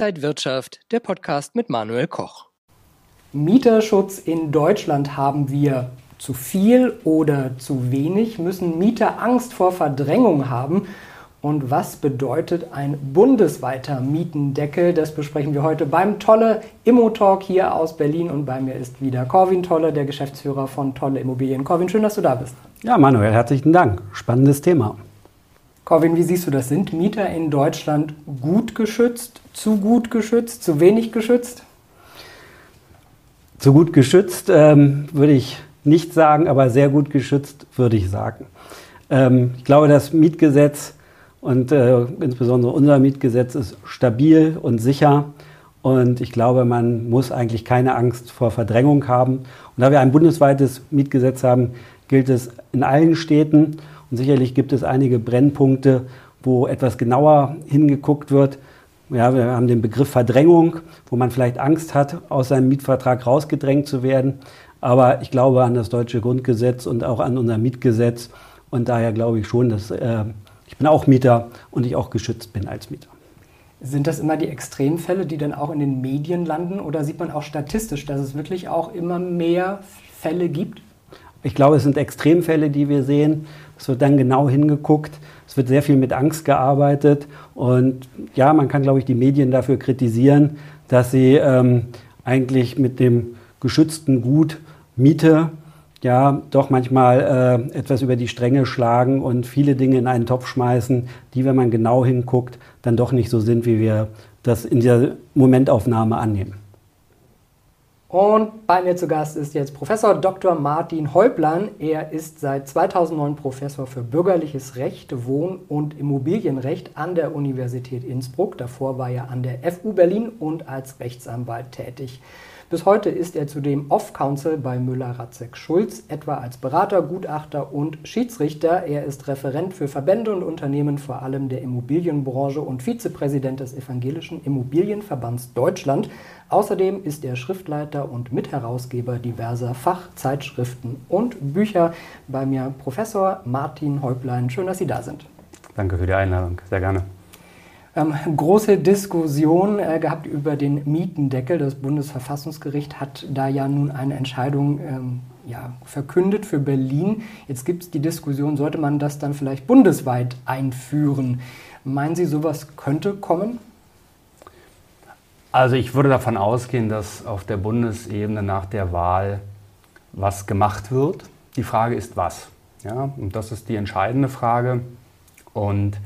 Inside Wirtschaft, der Podcast mit Manuel Koch. Mieterschutz in Deutschland haben wir zu viel oder zu wenig? Müssen Mieter Angst vor Verdrängung haben? Und was bedeutet ein bundesweiter Mietendeckel? Das besprechen wir heute beim Tolle Immo-Talk hier aus Berlin. Und bei mir ist wieder Corwin Tolle, der Geschäftsführer von Tolle Immobilien. Corwin, schön, dass du da bist. Ja, Manuel, herzlichen Dank. Spannendes Thema. Corwin, wie siehst du das? Sind Mieter in Deutschland gut geschützt, zu gut geschützt, zu wenig geschützt? Zu gut geschützt ähm, würde ich nicht sagen, aber sehr gut geschützt würde ich sagen. Ähm, ich glaube, das Mietgesetz und äh, insbesondere unser Mietgesetz ist stabil und sicher. Und ich glaube, man muss eigentlich keine Angst vor Verdrängung haben. Und da wir ein bundesweites Mietgesetz haben, gilt es in allen Städten. Und sicherlich gibt es einige Brennpunkte, wo etwas genauer hingeguckt wird. Ja, wir haben den Begriff Verdrängung, wo man vielleicht Angst hat, aus seinem Mietvertrag rausgedrängt zu werden. Aber ich glaube an das deutsche Grundgesetz und auch an unser Mietgesetz. Und daher glaube ich schon, dass äh, ich bin auch Mieter und ich auch geschützt bin als Mieter. Sind das immer die Extremfälle, die dann auch in den Medien landen? Oder sieht man auch statistisch, dass es wirklich auch immer mehr Fälle gibt? Ich glaube, es sind Extremfälle, die wir sehen. Es wird dann genau hingeguckt. Es wird sehr viel mit Angst gearbeitet. Und ja, man kann, glaube ich, die Medien dafür kritisieren, dass sie ähm, eigentlich mit dem geschützten Gut Miete ja doch manchmal äh, etwas über die Stränge schlagen und viele Dinge in einen Topf schmeißen, die, wenn man genau hinguckt, dann doch nicht so sind, wie wir das in der Momentaufnahme annehmen. Und bei mir zu Gast ist jetzt Professor Dr. Martin Häuplein. Er ist seit 2009 Professor für bürgerliches Recht, Wohn- und Immobilienrecht an der Universität Innsbruck. Davor war er an der FU Berlin und als Rechtsanwalt tätig. Bis heute ist er zudem Off-Counsel bei Müller-Ratzek-Schulz, etwa als Berater, Gutachter und Schiedsrichter. Er ist Referent für Verbände und Unternehmen, vor allem der Immobilienbranche und Vizepräsident des Evangelischen Immobilienverbands Deutschland. Außerdem ist er Schriftleiter und Mitherausgeber diverser Fachzeitschriften und Bücher. Bei mir Professor Martin Häuplein. Schön, dass Sie da sind. Danke für die Einladung. Sehr gerne ähm, große Diskussion äh, gehabt über den Mietendeckel. Das Bundesverfassungsgericht hat da ja nun eine Entscheidung ähm, ja, verkündet für Berlin. Jetzt gibt es die Diskussion, sollte man das dann vielleicht bundesweit einführen? Meinen Sie, sowas könnte kommen? Also ich würde davon ausgehen, dass auf der Bundesebene nach der Wahl was gemacht wird. Die Frage ist was. Ja, und das ist die entscheidende Frage. Und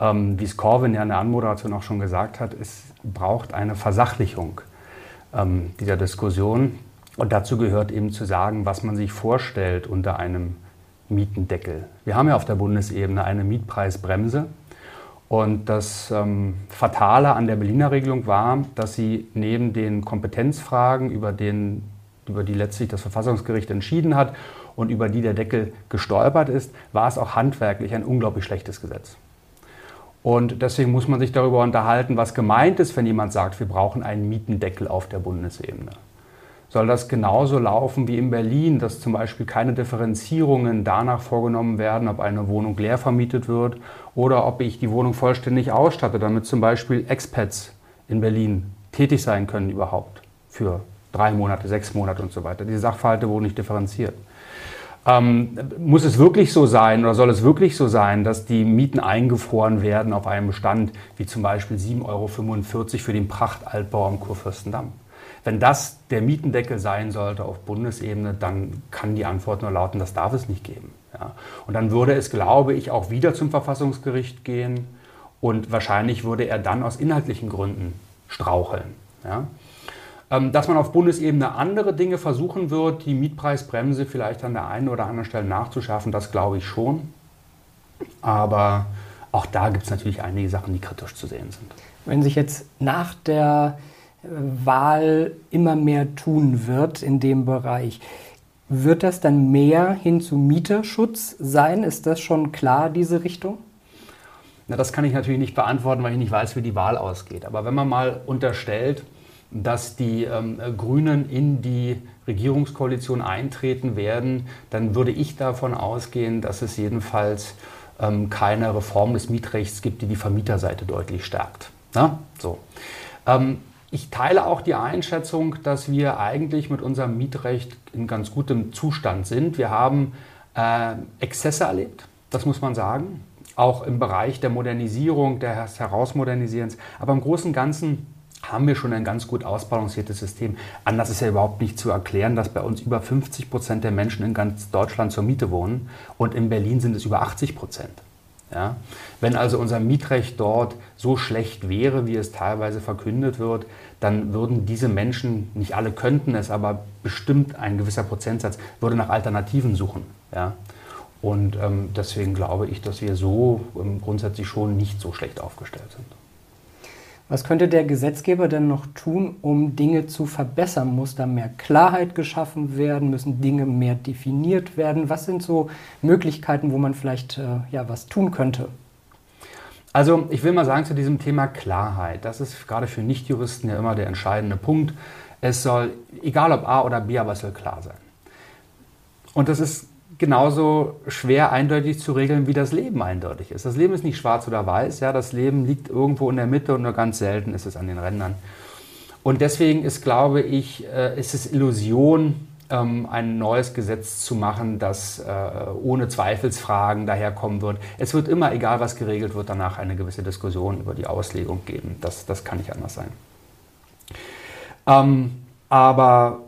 ähm, wie es Corwin ja in der Anmoderation auch schon gesagt hat, es braucht eine Versachlichung ähm, dieser Diskussion. Und dazu gehört eben zu sagen, was man sich vorstellt unter einem Mietendeckel. Wir haben ja auf der Bundesebene eine Mietpreisbremse. Und das ähm, Fatale an der Berliner Regelung war, dass sie neben den Kompetenzfragen, über, den, über die letztlich das Verfassungsgericht entschieden hat und über die der Deckel gestolpert ist, war es auch handwerklich ein unglaublich schlechtes Gesetz. Und deswegen muss man sich darüber unterhalten, was gemeint ist, wenn jemand sagt, wir brauchen einen Mietendeckel auf der Bundesebene. Soll das genauso laufen wie in Berlin, dass zum Beispiel keine Differenzierungen danach vorgenommen werden, ob eine Wohnung leer vermietet wird oder ob ich die Wohnung vollständig ausstatte, damit zum Beispiel Expats in Berlin tätig sein können überhaupt für drei Monate, sechs Monate und so weiter. Diese Sachverhalte wurden nicht differenziert. Ähm, muss es wirklich so sein oder soll es wirklich so sein, dass die Mieten eingefroren werden auf einem Bestand wie zum Beispiel 7,45 Euro für den Prachtaltbau am Kurfürstendamm? Wenn das der Mietendeckel sein sollte auf Bundesebene, dann kann die Antwort nur lauten, das darf es nicht geben. Ja. Und dann würde es, glaube ich, auch wieder zum Verfassungsgericht gehen und wahrscheinlich würde er dann aus inhaltlichen Gründen straucheln. Ja. Ähm, dass man auf Bundesebene andere Dinge versuchen wird, die Mietpreisbremse vielleicht an der einen oder anderen Stelle nachzuschaffen, das glaube ich schon. Aber auch da gibt es natürlich einige Sachen, die kritisch zu sehen sind. Wenn sich jetzt nach der äh, Wahl immer mehr tun wird in dem Bereich, wird das dann mehr hin zu Mieterschutz sein? Ist das schon klar, diese Richtung? Na, das kann ich natürlich nicht beantworten, weil ich nicht weiß, wie die Wahl ausgeht. Aber wenn man mal unterstellt, dass die ähm, Grünen in die Regierungskoalition eintreten werden, dann würde ich davon ausgehen, dass es jedenfalls ähm, keine Reform des Mietrechts gibt, die die Vermieterseite deutlich stärkt. Na? So. Ähm, ich teile auch die Einschätzung, dass wir eigentlich mit unserem Mietrecht in ganz gutem Zustand sind. Wir haben äh, Exzesse erlebt, das muss man sagen, auch im Bereich der Modernisierung, des Herausmodernisierens. Aber im Großen und Ganzen haben wir schon ein ganz gut ausbalanciertes System. Anders ist ja überhaupt nicht zu erklären, dass bei uns über 50 Prozent der Menschen in ganz Deutschland zur Miete wohnen und in Berlin sind es über 80 Prozent. Ja? Wenn also unser Mietrecht dort so schlecht wäre, wie es teilweise verkündet wird, dann würden diese Menschen, nicht alle könnten es, aber bestimmt ein gewisser Prozentsatz, würde nach Alternativen suchen. Ja? Und ähm, deswegen glaube ich, dass wir so ähm, grundsätzlich schon nicht so schlecht aufgestellt sind. Was könnte der Gesetzgeber denn noch tun, um Dinge zu verbessern? Muss da mehr Klarheit geschaffen werden? Müssen Dinge mehr definiert werden? Was sind so Möglichkeiten, wo man vielleicht äh, ja, was tun könnte? Also ich will mal sagen zu diesem Thema Klarheit, das ist gerade für Nichtjuristen ja immer der entscheidende Punkt. Es soll, egal ob A oder B, aber es soll klar sein. Und das ist genauso schwer eindeutig zu regeln, wie das Leben eindeutig ist. Das Leben ist nicht schwarz oder weiß, ja, das Leben liegt irgendwo in der Mitte und nur ganz selten ist es an den Rändern. Und deswegen ist, glaube ich, äh, ist es Illusion, ähm, ein neues Gesetz zu machen, das äh, ohne Zweifelsfragen daherkommen wird. Es wird immer, egal was geregelt wird, danach eine gewisse Diskussion über die Auslegung geben. Das, das kann nicht anders sein. Ähm, aber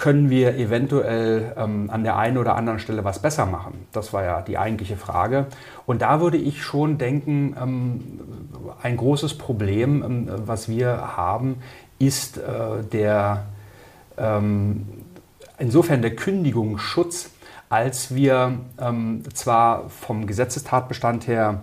können wir eventuell ähm, an der einen oder anderen Stelle was besser machen? Das war ja die eigentliche Frage. Und da würde ich schon denken, ähm, ein großes Problem, ähm, was wir haben, ist äh, der, ähm, insofern der Kündigungsschutz, als wir ähm, zwar vom Gesetzestatbestand her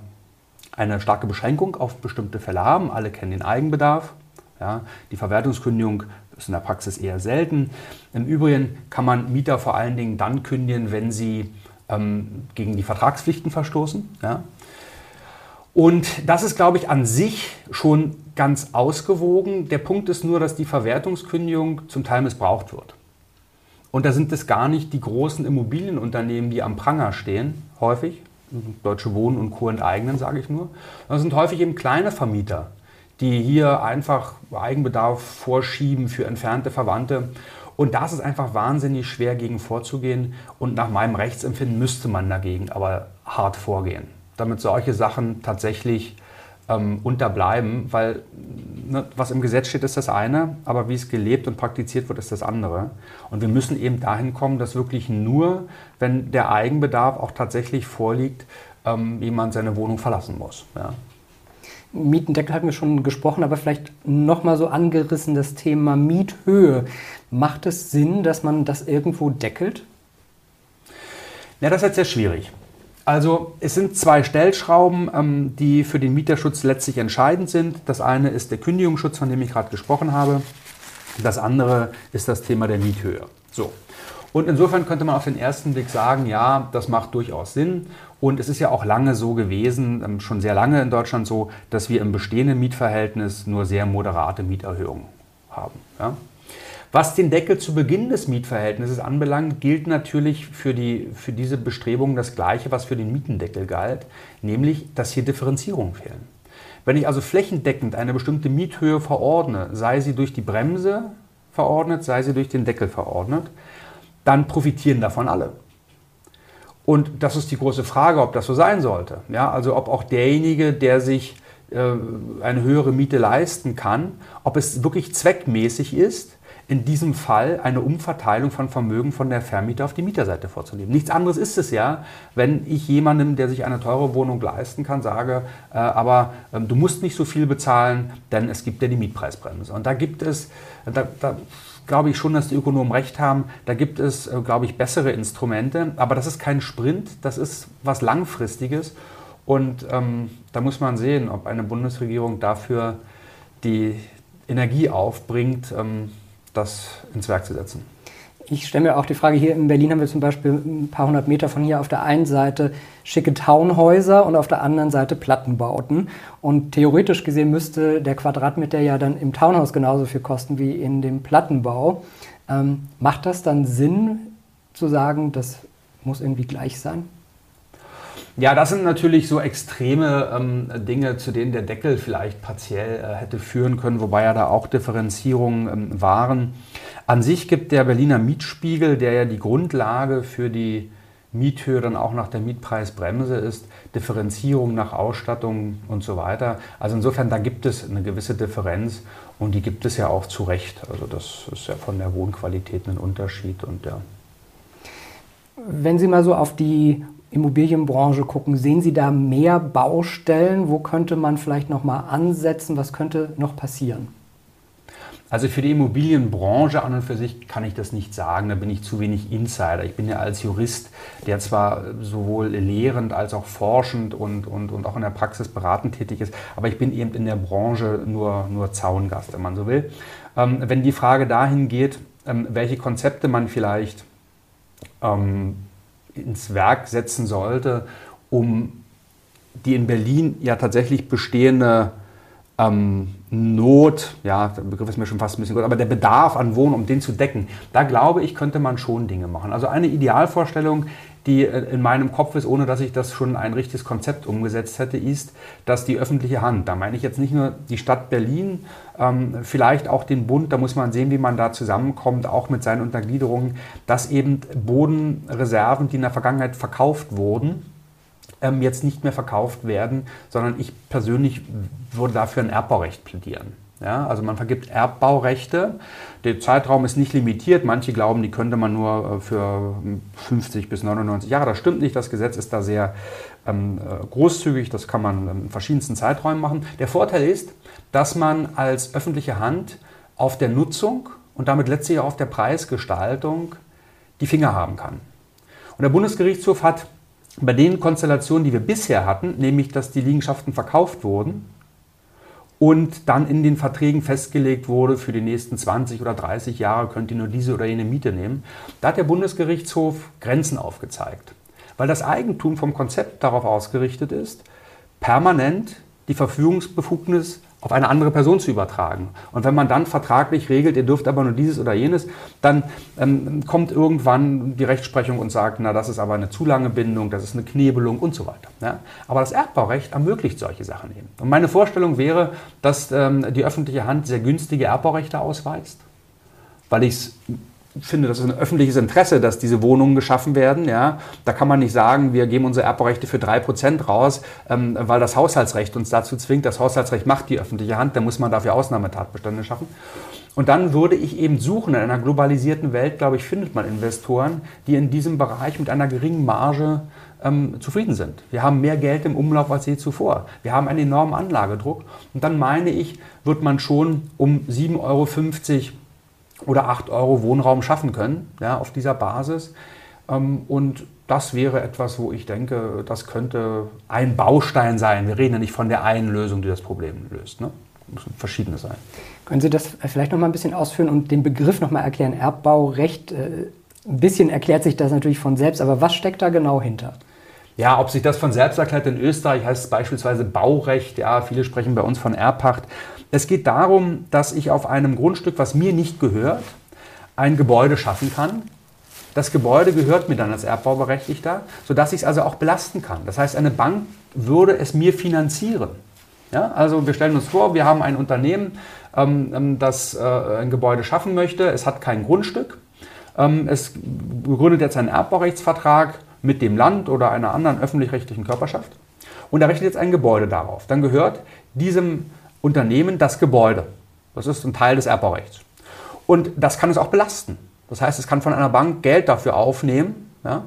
eine starke Beschränkung auf bestimmte Fälle haben, alle kennen den Eigenbedarf, ja, die Verwertungskündigung ist in der Praxis eher selten. Im Übrigen kann man Mieter vor allen Dingen dann kündigen, wenn sie ähm, gegen die Vertragspflichten verstoßen. Ja. Und das ist, glaube ich, an sich schon ganz ausgewogen. Der Punkt ist nur, dass die Verwertungskündigung zum Teil missbraucht wird. Und da sind es gar nicht die großen Immobilienunternehmen, die am Pranger stehen, häufig. Deutsche Wohnen und Co. enteignen, sage ich nur. Das sind häufig eben kleine Vermieter, die hier einfach Eigenbedarf vorschieben für entfernte Verwandte. Und das ist einfach wahnsinnig schwer gegen vorzugehen. Und nach meinem Rechtsempfinden müsste man dagegen aber hart vorgehen, damit solche Sachen tatsächlich ähm, unterbleiben, weil ne, was im Gesetz steht, ist das eine, aber wie es gelebt und praktiziert wird, ist das andere. Und wir müssen eben dahin kommen, dass wirklich nur, wenn der Eigenbedarf auch tatsächlich vorliegt, ähm, jemand seine Wohnung verlassen muss. Ja. Mietendeckel hatten wir schon gesprochen, aber vielleicht nochmal so angerissen das Thema Miethöhe. Macht es Sinn, dass man das irgendwo deckelt? Ja, das ist jetzt sehr schwierig. Also es sind zwei Stellschrauben, ähm, die für den Mieterschutz letztlich entscheidend sind. Das eine ist der Kündigungsschutz, von dem ich gerade gesprochen habe. Das andere ist das Thema der Miethöhe. So. Und insofern könnte man auf den ersten Blick sagen, ja, das macht durchaus Sinn. Und es ist ja auch lange so gewesen, ähm, schon sehr lange in Deutschland so, dass wir im bestehenden Mietverhältnis nur sehr moderate Mieterhöhungen haben. Ja? Was den Deckel zu Beginn des Mietverhältnisses anbelangt, gilt natürlich für, die, für diese Bestrebungen das Gleiche, was für den Mietendeckel galt, nämlich, dass hier Differenzierungen fehlen. Wenn ich also flächendeckend eine bestimmte Miethöhe verordne, sei sie durch die Bremse verordnet, sei sie durch den Deckel verordnet, dann profitieren davon alle. Und das ist die große Frage, ob das so sein sollte. Ja, also ob auch derjenige, der sich äh, eine höhere Miete leisten kann, ob es wirklich zweckmäßig ist, in diesem Fall eine Umverteilung von Vermögen von der Vermieter auf die Mieterseite vorzunehmen. Nichts anderes ist es ja, wenn ich jemandem, der sich eine teure Wohnung leisten kann, sage, äh, aber äh, du musst nicht so viel bezahlen, denn es gibt ja die Mietpreisbremse. Und da gibt es, da, da glaube ich schon, dass die Ökonomen recht haben. Da gibt es, äh, glaube ich, bessere Instrumente. Aber das ist kein Sprint, das ist was Langfristiges. Und ähm, da muss man sehen, ob eine Bundesregierung dafür die Energie aufbringt, ähm, das ins Werk zu setzen. Ich stelle mir auch die Frage, hier in Berlin haben wir zum Beispiel ein paar hundert Meter von hier auf der einen Seite schicke Townhäuser und auf der anderen Seite Plattenbauten. Und theoretisch gesehen müsste der Quadratmeter ja dann im Townhaus genauso viel kosten wie in dem Plattenbau. Ähm, macht das dann Sinn zu sagen, das muss irgendwie gleich sein? Ja, das sind natürlich so extreme ähm, Dinge, zu denen der Deckel vielleicht partiell äh, hätte führen können, wobei ja da auch Differenzierungen ähm, waren. An sich gibt der Berliner Mietspiegel, der ja die Grundlage für die Miethöhe dann auch nach der Mietpreisbremse ist, Differenzierung nach Ausstattung und so weiter. Also insofern, da gibt es eine gewisse Differenz und die gibt es ja auch zu Recht. Also das ist ja von der Wohnqualität ein Unterschied und ja. Wenn Sie mal so auf die Immobilienbranche gucken, sehen Sie da mehr Baustellen? Wo könnte man vielleicht noch mal ansetzen? Was könnte noch passieren? Also für die Immobilienbranche an und für sich kann ich das nicht sagen, da bin ich zu wenig Insider. Ich bin ja als Jurist, der zwar sowohl lehrend als auch forschend und, und, und auch in der Praxis beratend tätig ist, aber ich bin eben in der Branche nur, nur Zaungast, wenn man so will. Ähm, wenn die Frage dahin geht, ähm, welche Konzepte man vielleicht ähm, ins Werk setzen sollte, um die in Berlin ja tatsächlich bestehende ähm, Not, ja, der Begriff ist mir schon fast ein bisschen gut, aber der Bedarf an Wohnen, um den zu decken, da glaube ich, könnte man schon Dinge machen. Also eine Idealvorstellung, die äh, in meinem Kopf ist, ohne dass ich das schon ein richtiges Konzept umgesetzt hätte, ist, dass die öffentliche Hand, da meine ich jetzt nicht nur die Stadt Berlin, ähm, vielleicht auch den Bund, da muss man sehen, wie man da zusammenkommt, auch mit seinen Untergliederungen, dass eben Bodenreserven, die in der Vergangenheit verkauft wurden, ähm, jetzt nicht mehr verkauft werden, sondern ich persönlich würde dafür ein Erbbaurecht plädieren. Ja, also man vergibt Erbbaurechte. Der Zeitraum ist nicht limitiert. Manche glauben, die könnte man nur äh, für 50 bis 99 Jahre. Das stimmt nicht. Das Gesetz ist da sehr ähm, äh, großzügig. Das kann man in verschiedensten Zeiträumen machen. Der Vorteil ist, dass man als öffentliche Hand auf der Nutzung und damit letztlich auch auf der Preisgestaltung die Finger haben kann. Und der Bundesgerichtshof hat bei den Konstellationen, die wir bisher hatten, nämlich dass die Liegenschaften verkauft wurden und dann in den Verträgen festgelegt wurde, für die nächsten 20 oder 30 Jahre könnt ihr nur diese oder jene Miete nehmen, da hat der Bundesgerichtshof Grenzen aufgezeigt. Weil das Eigentum vom Konzept darauf ausgerichtet ist, permanent die Verfügungsbefugnis auf eine andere Person zu übertragen. Und wenn man dann vertraglich regelt, ihr dürft aber nur dieses oder jenes, dann ähm, kommt irgendwann die Rechtsprechung und sagt, na, das ist aber eine zu lange Bindung, das ist eine Knebelung und so weiter. Ja? Aber das Erbbaurecht ermöglicht solche Sachen eben. Und meine Vorstellung wäre, dass ähm, die öffentliche Hand sehr günstige Erbbaurechte ausweist, weil ich es finde, das ist ein öffentliches Interesse, dass diese Wohnungen geschaffen werden. Ja. Da kann man nicht sagen, wir geben unsere Erbrechte für 3% raus, ähm, weil das Haushaltsrecht uns dazu zwingt. Das Haushaltsrecht macht die öffentliche Hand, da muss man dafür Ausnahmetatbestände schaffen. Und dann würde ich eben suchen, in einer globalisierten Welt, glaube ich, findet man Investoren, die in diesem Bereich mit einer geringen Marge ähm, zufrieden sind. Wir haben mehr Geld im Umlauf als je zuvor. Wir haben einen enormen Anlagedruck. Und dann meine ich, wird man schon um 7,50 Euro oder 8 Euro Wohnraum schaffen können ja, auf dieser Basis. Ähm, und das wäre etwas, wo ich denke, das könnte ein Baustein sein. Wir reden ja nicht von der einen Lösung, die das Problem löst. Ne? Müssen verschiedene sein. Können Sie das vielleicht noch mal ein bisschen ausführen und den Begriff noch mal erklären? Erbbaurecht, äh, ein bisschen erklärt sich das natürlich von selbst, aber was steckt da genau hinter? Ja, ob sich das von selbst erklärt, in Österreich heißt es beispielsweise Baurecht, ja, viele sprechen bei uns von Erbpacht. Es geht darum, dass ich auf einem Grundstück, was mir nicht gehört, ein Gebäude schaffen kann. Das Gebäude gehört mir dann als Erbbauberechtigter, sodass ich es also auch belasten kann. Das heißt, eine Bank würde es mir finanzieren. Ja, also wir stellen uns vor, wir haben ein Unternehmen, ähm, ähm das äh, ein Gebäude schaffen möchte. Es hat kein Grundstück. Ähm, es begründet jetzt einen Erbbaurechtsvertrag mit dem Land oder einer anderen öffentlich-rechtlichen Körperschaft und errichtet jetzt ein Gebäude darauf. Dann gehört diesem Unternehmen das Gebäude. Das ist ein Teil des Erbbaurechts. Und das kann es auch belasten. Das heißt, es kann von einer Bank Geld dafür aufnehmen. Ja?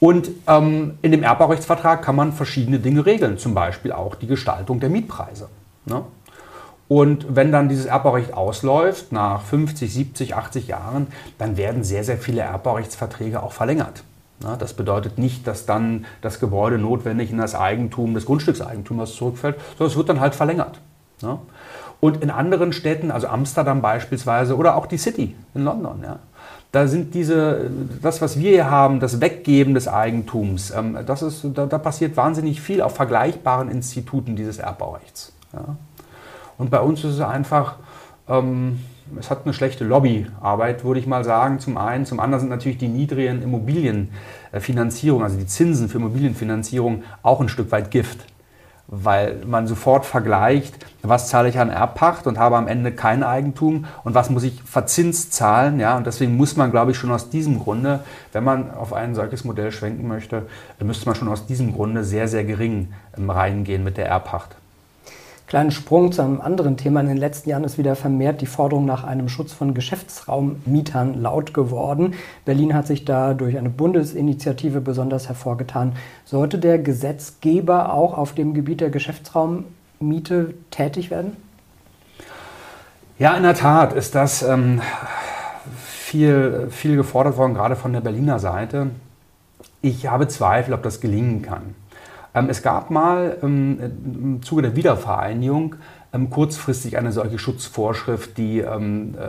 Und ähm, in dem Erbbaurechtsvertrag kann man verschiedene Dinge regeln, zum Beispiel auch die Gestaltung der Mietpreise. Ne? Und wenn dann dieses Erbbaurecht ausläuft, nach 50, 70, 80 Jahren, dann werden sehr, sehr viele Erbbaurechtsverträge auch verlängert. Das bedeutet nicht, dass dann das Gebäude notwendig in das Eigentum des Grundstückseigentümers zurückfällt, sondern es wird dann halt verlängert. Und in anderen Städten, also Amsterdam beispielsweise oder auch die City in London, ja, da sind diese, das, was wir hier haben, das Weggeben des Eigentums, ähm, das ist, da, da passiert wahnsinnig viel auf vergleichbaren Instituten dieses Erbbaurechts. Ja. Und bei uns ist es einfach, ähm, es hat eine schlechte Lobbyarbeit, würde ich mal sagen, zum einen. Zum anderen sind natürlich die niedrigen Immobilienpreise Finanzierung, also die Zinsen für Immobilienfinanzierung, auch ein Stück weit Gift weil man sofort vergleicht, was zahle ich an Erbpacht und habe am Ende kein Eigentum und was muss ich verzinst zahlen. Ja? Und deswegen muss man, glaube ich, schon aus diesem Grunde, wenn man auf ein solches Modell schwenken möchte, müsste man schon aus diesem Grunde sehr, sehr gering ähm, reingehen mit der Erbpacht. Kleinen Sprung zu einem anderen Thema. In den letzten Jahren ist wieder vermehrt die Forderung nach einem Schutz von Geschäftsraummietern laut geworden. Berlin hat sich da durch eine Bundesinitiative besonders hervorgetan. Sollte der Gesetzgeber auch auf dem Gebiet der Geschäftsraummiete tätig werden? Ja, in der Tat ist das ähm, viel, viel gefordert worden, gerade von der Berliner Seite. Ich habe Zweifel, ob das gelingen kann. Ähm, es gab mal ähm, im Zuge der Wiedervereinigung ähm, kurzfristig eine solche Schutzvorschrift, die äh,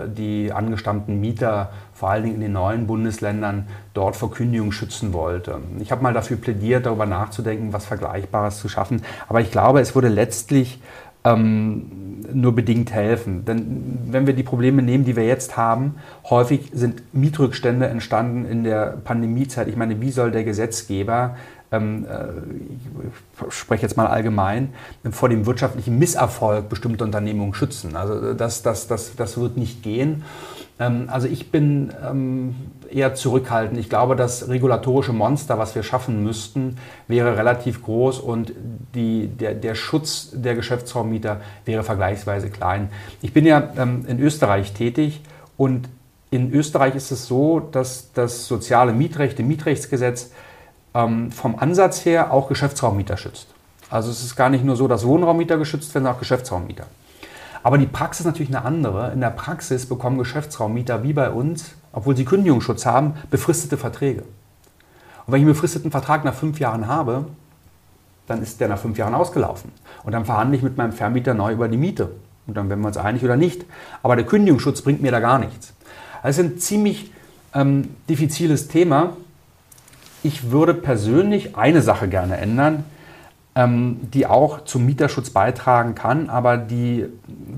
die angestammten Mieter vor allen Dingen in den neuen Bundesländern dort vor Kündigung schützen wollte. Ich habe mal dafür plädiert, darüber nachzudenken, was Vergleichbares zu schaffen. Aber ich glaube, es würde letztlich ähm, nur bedingt helfen. Denn wenn wir die Probleme nehmen, die wir jetzt haben, häufig sind Mietrückstände entstanden in der Pandemiezeit. Ich meine, wie soll der Gesetzgeber ich spreche jetzt mal allgemein, vor dem wirtschaftlichen Misserfolg bestimmter Unternehmungen schützen. Also das, das, das, das wird nicht gehen. Ähm, also ich bin ähm, eher zurückhaltend. Ich glaube, das regulatorische Monster, was wir schaffen müssten, wäre relativ groß und die, der, der Schutz der Geschäftsraummieter wäre vergleichsweise klein. Ich bin ja in Österreich tätig und in Österreich ist es so, dass das soziale Mietrecht, im Mietrechtsgesetz, ähm, vom Ansatz her auch Geschäftsraummieter schützt. Also es ist gar nicht nur so, dass Wohnraummieter geschützt werden, sondern auch Geschäftsraummieter. Aber die Praxis ist natürlich eine andere. In der Praxis bekommen Geschäftsraummieter wie bei uns, obwohl sie Kündigungsschutz haben, befristete Verträge. Und wenn ich einen befristeten Vertrag nach fünf Jahren habe, dann ist der nach fünf Jahren ausgelaufen. Und dann verhandle ich mit meinem Vermieter neu über die Miete. Und dann werden wir uns einig oder nicht. Aber der Kündigungsschutz bringt mir da gar nichts. Das ist ein ziemlich ähm, diffiziles Thema. Ich würde persönlich eine Sache gerne ändern, ähm, die auch zum Mieterschutz beitragen kann, aber die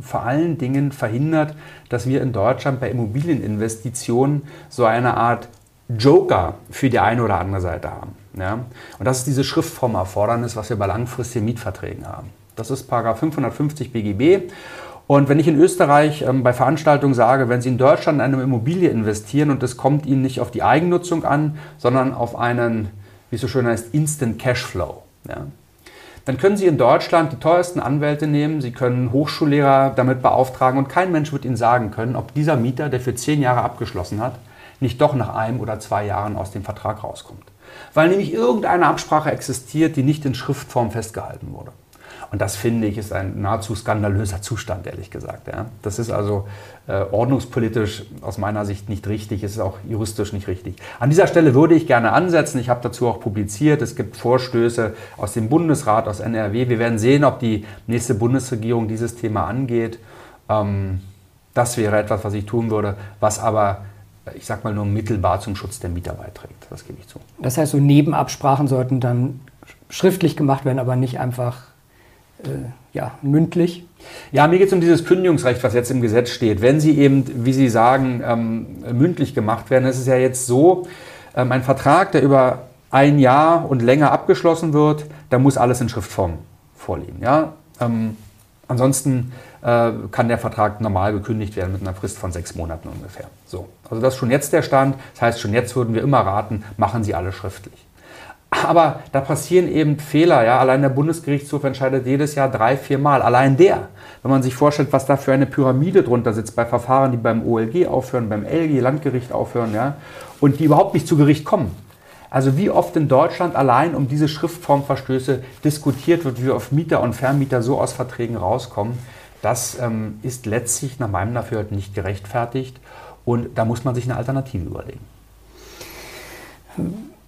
vor allen Dingen verhindert, dass wir in Deutschland bei Immobilieninvestitionen so eine Art Joker für die eine oder andere Seite haben. Ja? Und das ist diese Schriftformerfordernis, was wir bei langfristigen Mietverträgen haben. Das ist 550 BGB und wenn ich in Österreich ähm, bei Veranstaltungen sage, wenn Sie in Deutschland in eine Immobilie investieren und es kommt Ihnen nicht auf die Eigennutzung an, sondern auf einen, wie es so schön heißt, Instant Cashflow, ja, dann können Sie in Deutschland die teuersten Anwälte nehmen, Sie können Hochschullehrer damit beauftragen und kein Mensch wird Ihnen sagen können, ob dieser Mieter, der für zehn Jahre abgeschlossen hat, nicht doch nach einem oder zwei Jahren aus dem Vertrag rauskommt. Weil nämlich irgendeine Absprache existiert, die nicht in Schriftform festgehalten wurde. Und das finde ich ist ein nahezu skandalöser Zustand, ehrlich gesagt. Ja. Das ist also äh, ordnungspolitisch aus meiner Sicht nicht richtig, es ist auch juristisch nicht richtig. An dieser Stelle würde ich gerne ansetzen. Ich habe dazu auch publiziert. Es gibt Vorstöße aus dem Bundesrat, aus NRW. Wir werden sehen, ob die nächste Bundesregierung dieses Thema angeht. Ähm, das wäre etwas, was ich tun würde, was aber ich sag mal, nur mittelbar zum Schutz der Mieter beiträgt. Das gebe ich zu. Das heißt, so Nebenabsprachen sollten dann schriftlich gemacht werden, aber nicht einfach ja, mündlich? Ja, mir geht es um dieses Kündigungsrecht, was jetzt im Gesetz steht. Wenn sie eben, wie Sie sagen, ähm, mündlich gemacht werden, ist es ja jetzt so, ähm, ein Vertrag, der über ein Jahr und länger abgeschlossen wird, da muss alles in Schriftform vorliegen. Ja? Ähm, ansonsten äh, kann der Vertrag normal gekündigt werden mit einer Frist von sechs Monaten ungefähr. So. Also das ist schon jetzt der Stand. Das heißt, schon jetzt würden wir immer raten, machen Sie alles schriftlich. Aber da passieren eben Fehler. Ja? Allein der Bundesgerichtshof entscheidet jedes Jahr drei, vier Mal. Allein der. Wenn man sich vorstellt, was da für eine Pyramide drunter sitzt bei Verfahren, die beim OLG aufhören, beim LG, Landgericht aufhören, ja? und die überhaupt nicht zu Gericht kommen. Also wie oft in Deutschland allein um diese Schriftformverstöße diskutiert wird, wie oft Mieter und Vermieter so aus Verträgen rauskommen, das ähm, ist letztlich nach meinem Dafürhalten nicht gerechtfertigt. Und da muss man sich eine Alternative überlegen.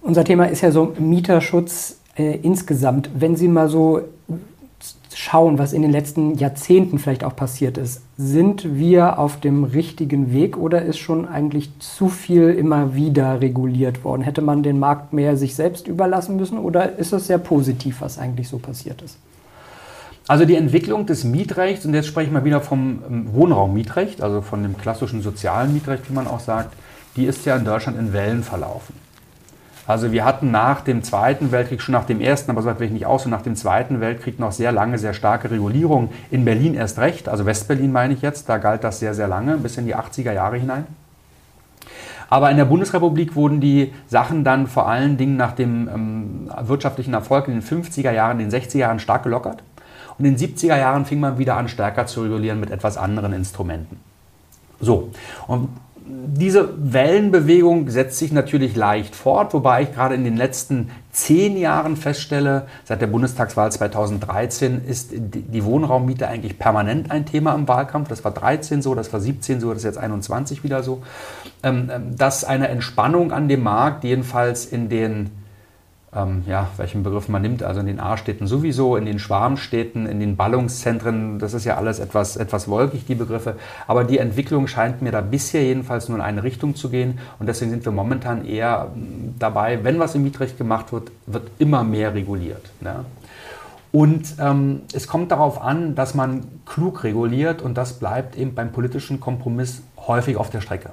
Unser Thema ist ja so Mieterschutz äh, insgesamt. Wenn Sie mal so schauen, was in den letzten Jahrzehnten vielleicht auch passiert ist, sind wir auf dem richtigen Weg oder ist schon eigentlich zu viel immer wieder reguliert worden? Hätte man den Markt mehr sich selbst überlassen müssen oder ist es sehr positiv, was eigentlich so passiert ist? Also die Entwicklung des Mietrechts, und jetzt spreche ich mal wieder vom ähm, Wohnraummietrecht, also von dem klassischen sozialen Mietrecht, wie man auch sagt, die ist ja in Deutschland in Wellen verlaufen. Also wir hatten nach dem Zweiten Weltkrieg, schon nach dem Ersten, aber so weit will ich nicht aus, und nach dem Zweiten Weltkrieg noch sehr lange, sehr starke Regulierung. In Berlin erst recht, also Westberlin meine ich jetzt, da galt das sehr, sehr lange, bis in die 80er Jahre hinein. Aber in der Bundesrepublik wurden die Sachen dann vor allen Dingen nach dem ähm, wirtschaftlichen Erfolg in den 50er Jahren, in den 60er Jahren stark gelockert. Und in den 70er Jahren fing man wieder an, stärker zu regulieren mit etwas anderen Instrumenten. So, und diese Wellenbewegung setzt sich natürlich leicht fort, wobei ich gerade in den letzten zehn Jahren feststelle, seit der Bundestagswahl 2013 ist die Wohnraummiete eigentlich permanent ein Thema im Wahlkampf. Das war 13 so, das war 17 so, das ist jetzt 21 wieder so. Ähm, ähm, dass eine Entspannung an dem Markt, jedenfalls in den ähm, ja, welchen Begriff man nimmt, also in den A-Städten sowieso, in den Schwarmstädten, in den Ballungszentren, das ist ja alles etwas, etwas wolkig, die Begriffe. Aber die Entwicklung scheint mir da bisher jedenfalls nur in eine Richtung zu gehen und deswegen sind wir momentan eher ähm, dabei, wenn was im Mietrecht gemacht wird, wird immer mehr reguliert. Ne? Und ähm, es kommt darauf an, dass man klug reguliert und das bleibt eben beim politischen Kompromiss häufig auf der Strecke.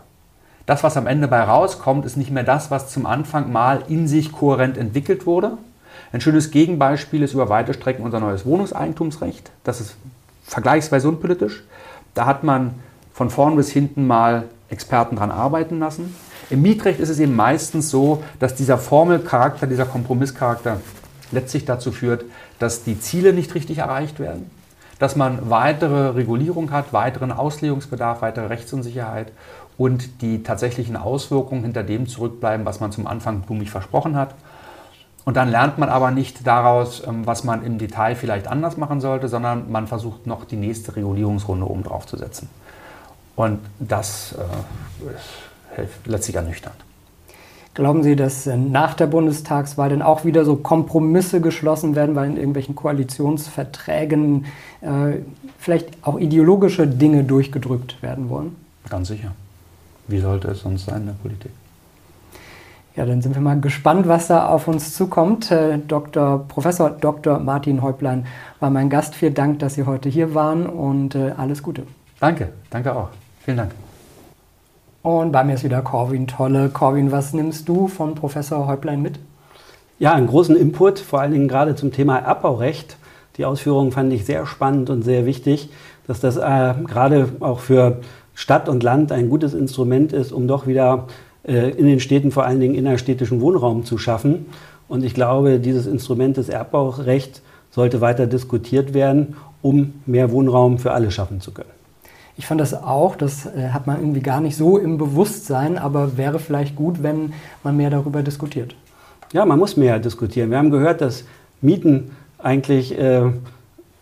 Das, was am Ende bei rauskommt, ist nicht mehr das, was zum Anfang mal in sich kohärent entwickelt wurde. Ein schönes Gegenbeispiel ist über weite Strecken unser neues Wohnungseigentumsrecht. Das ist vergleichsweise unpolitisch. Da hat man von vorn bis hinten mal Experten dran arbeiten lassen. Im Mietrecht ist es eben meistens so, dass dieser Formelcharakter, dieser Kompromisscharakter letztlich dazu führt, dass die Ziele nicht richtig erreicht werden, dass man weitere Regulierung hat, weiteren Auslegungsbedarf, weitere Rechtsunsicherheit und die tatsächlichen Auswirkungen hinter dem zurückbleiben, was man zum Anfang blumig versprochen hat. Und dann lernt man aber nicht daraus, ähm, was man im Detail vielleicht anders machen sollte, sondern man versucht noch die nächste Regulierungsrunde oben drauf zu setzen. Und das äh, hilft letztlich ernüchternd. Glauben Sie, dass äh, nach der Bundestagswahl dann auch wieder so Kompromisse geschlossen werden, weil in irgendwelchen Koalitionsverträgen äh, vielleicht auch ideologische Dinge durchgedrückt werden wollen? Ganz sicher. Wie sollte es sonst sein in der Politik? Ja, dann sind wir mal gespannt, was da auf uns zukommt. Äh, Dr. Professor Dr. Martin Häuplein war mein Gast. Vielen Dank, dass Sie heute hier waren und äh, alles Gute. Danke, danke auch. Vielen Dank. Und bei mir ist wieder Corwin Tolle. Corwin, was nimmst du von Professor Häuplein mit? Ja, einen großen Input, vor allen Dingen gerade zum Thema Abbaurecht. Die Ausführungen fand ich sehr spannend und sehr wichtig, dass das äh, gerade auch für Stadt und Land ein gutes Instrument ist, um doch wieder äh, in den Städten vor allen Dingen innerstädtischen Wohnraum zu schaffen. Und ich glaube, dieses Instrument des Erbbaurechts sollte weiter diskutiert werden, um mehr Wohnraum für alle schaffen zu können. Ich fand das auch, das äh, hat man irgendwie gar nicht so im Bewusstsein, aber wäre vielleicht gut, wenn man mehr darüber diskutiert. Ja, man muss mehr diskutieren. Wir haben gehört, dass Mieten eigentlich äh,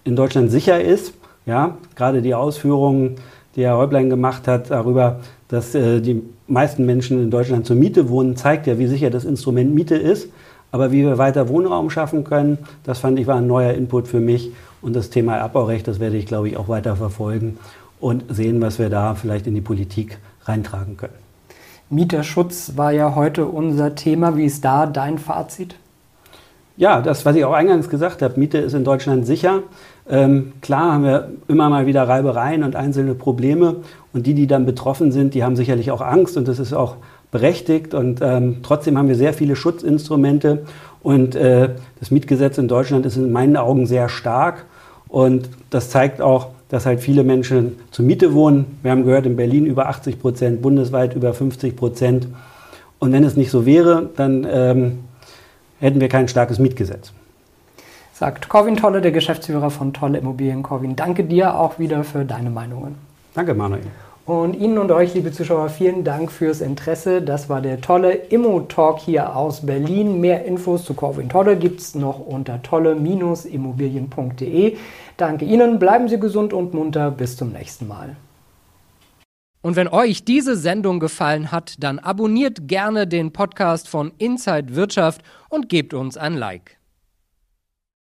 in Deutschland sicher ist. Ja, gerade die Ausführungen die Herr Häublein gemacht hat, darüber, dass äh, die meisten Menschen in Deutschland zur Miete wohnen, zeigt ja, wie sicher das Instrument Miete ist. Aber wie wir weiter Wohnraum schaffen können, das fand ich war ein neuer Input für mich. Und das Thema Abbaurecht, das werde ich, glaube ich, auch weiter verfolgen und sehen, was wir da vielleicht in die Politik reintragen können. Mieterschutz war ja heute unser Thema. Wie ist da dein Fazit? Ja, das, was ich auch eingangs gesagt habe, Miete ist in Deutschland sicher. Ähm, klar haben wir immer mal wieder Reibereien und einzelne Probleme. Und die, die dann betroffen sind, die haben sicherlich auch Angst. Und das ist auch berechtigt. Und ähm, trotzdem haben wir sehr viele Schutzinstrumente. Und äh, das Mietgesetz in Deutschland ist in meinen Augen sehr stark. Und das zeigt auch, dass halt viele Menschen zur Miete wohnen. Wir haben gehört, in Berlin über 80 Prozent, bundesweit über 50 Prozent. Und wenn es nicht so wäre, dann ähm, hätten wir kein starkes Mietgesetz sagt Corwin Tolle, der Geschäftsführer von Tolle Immobilien. Corwin, danke dir auch wieder für deine Meinungen. Danke, Manuel. Und Ihnen und euch, liebe Zuschauer, vielen Dank fürs Interesse. Das war der tolle Immo-Talk hier aus Berlin. Mehr Infos zu Corwin Tolle gibt es noch unter tolle-immobilien.de. Danke Ihnen, bleiben Sie gesund und munter. Bis zum nächsten Mal. Und wenn euch diese Sendung gefallen hat, dann abonniert gerne den Podcast von Inside Wirtschaft und gebt uns ein Like.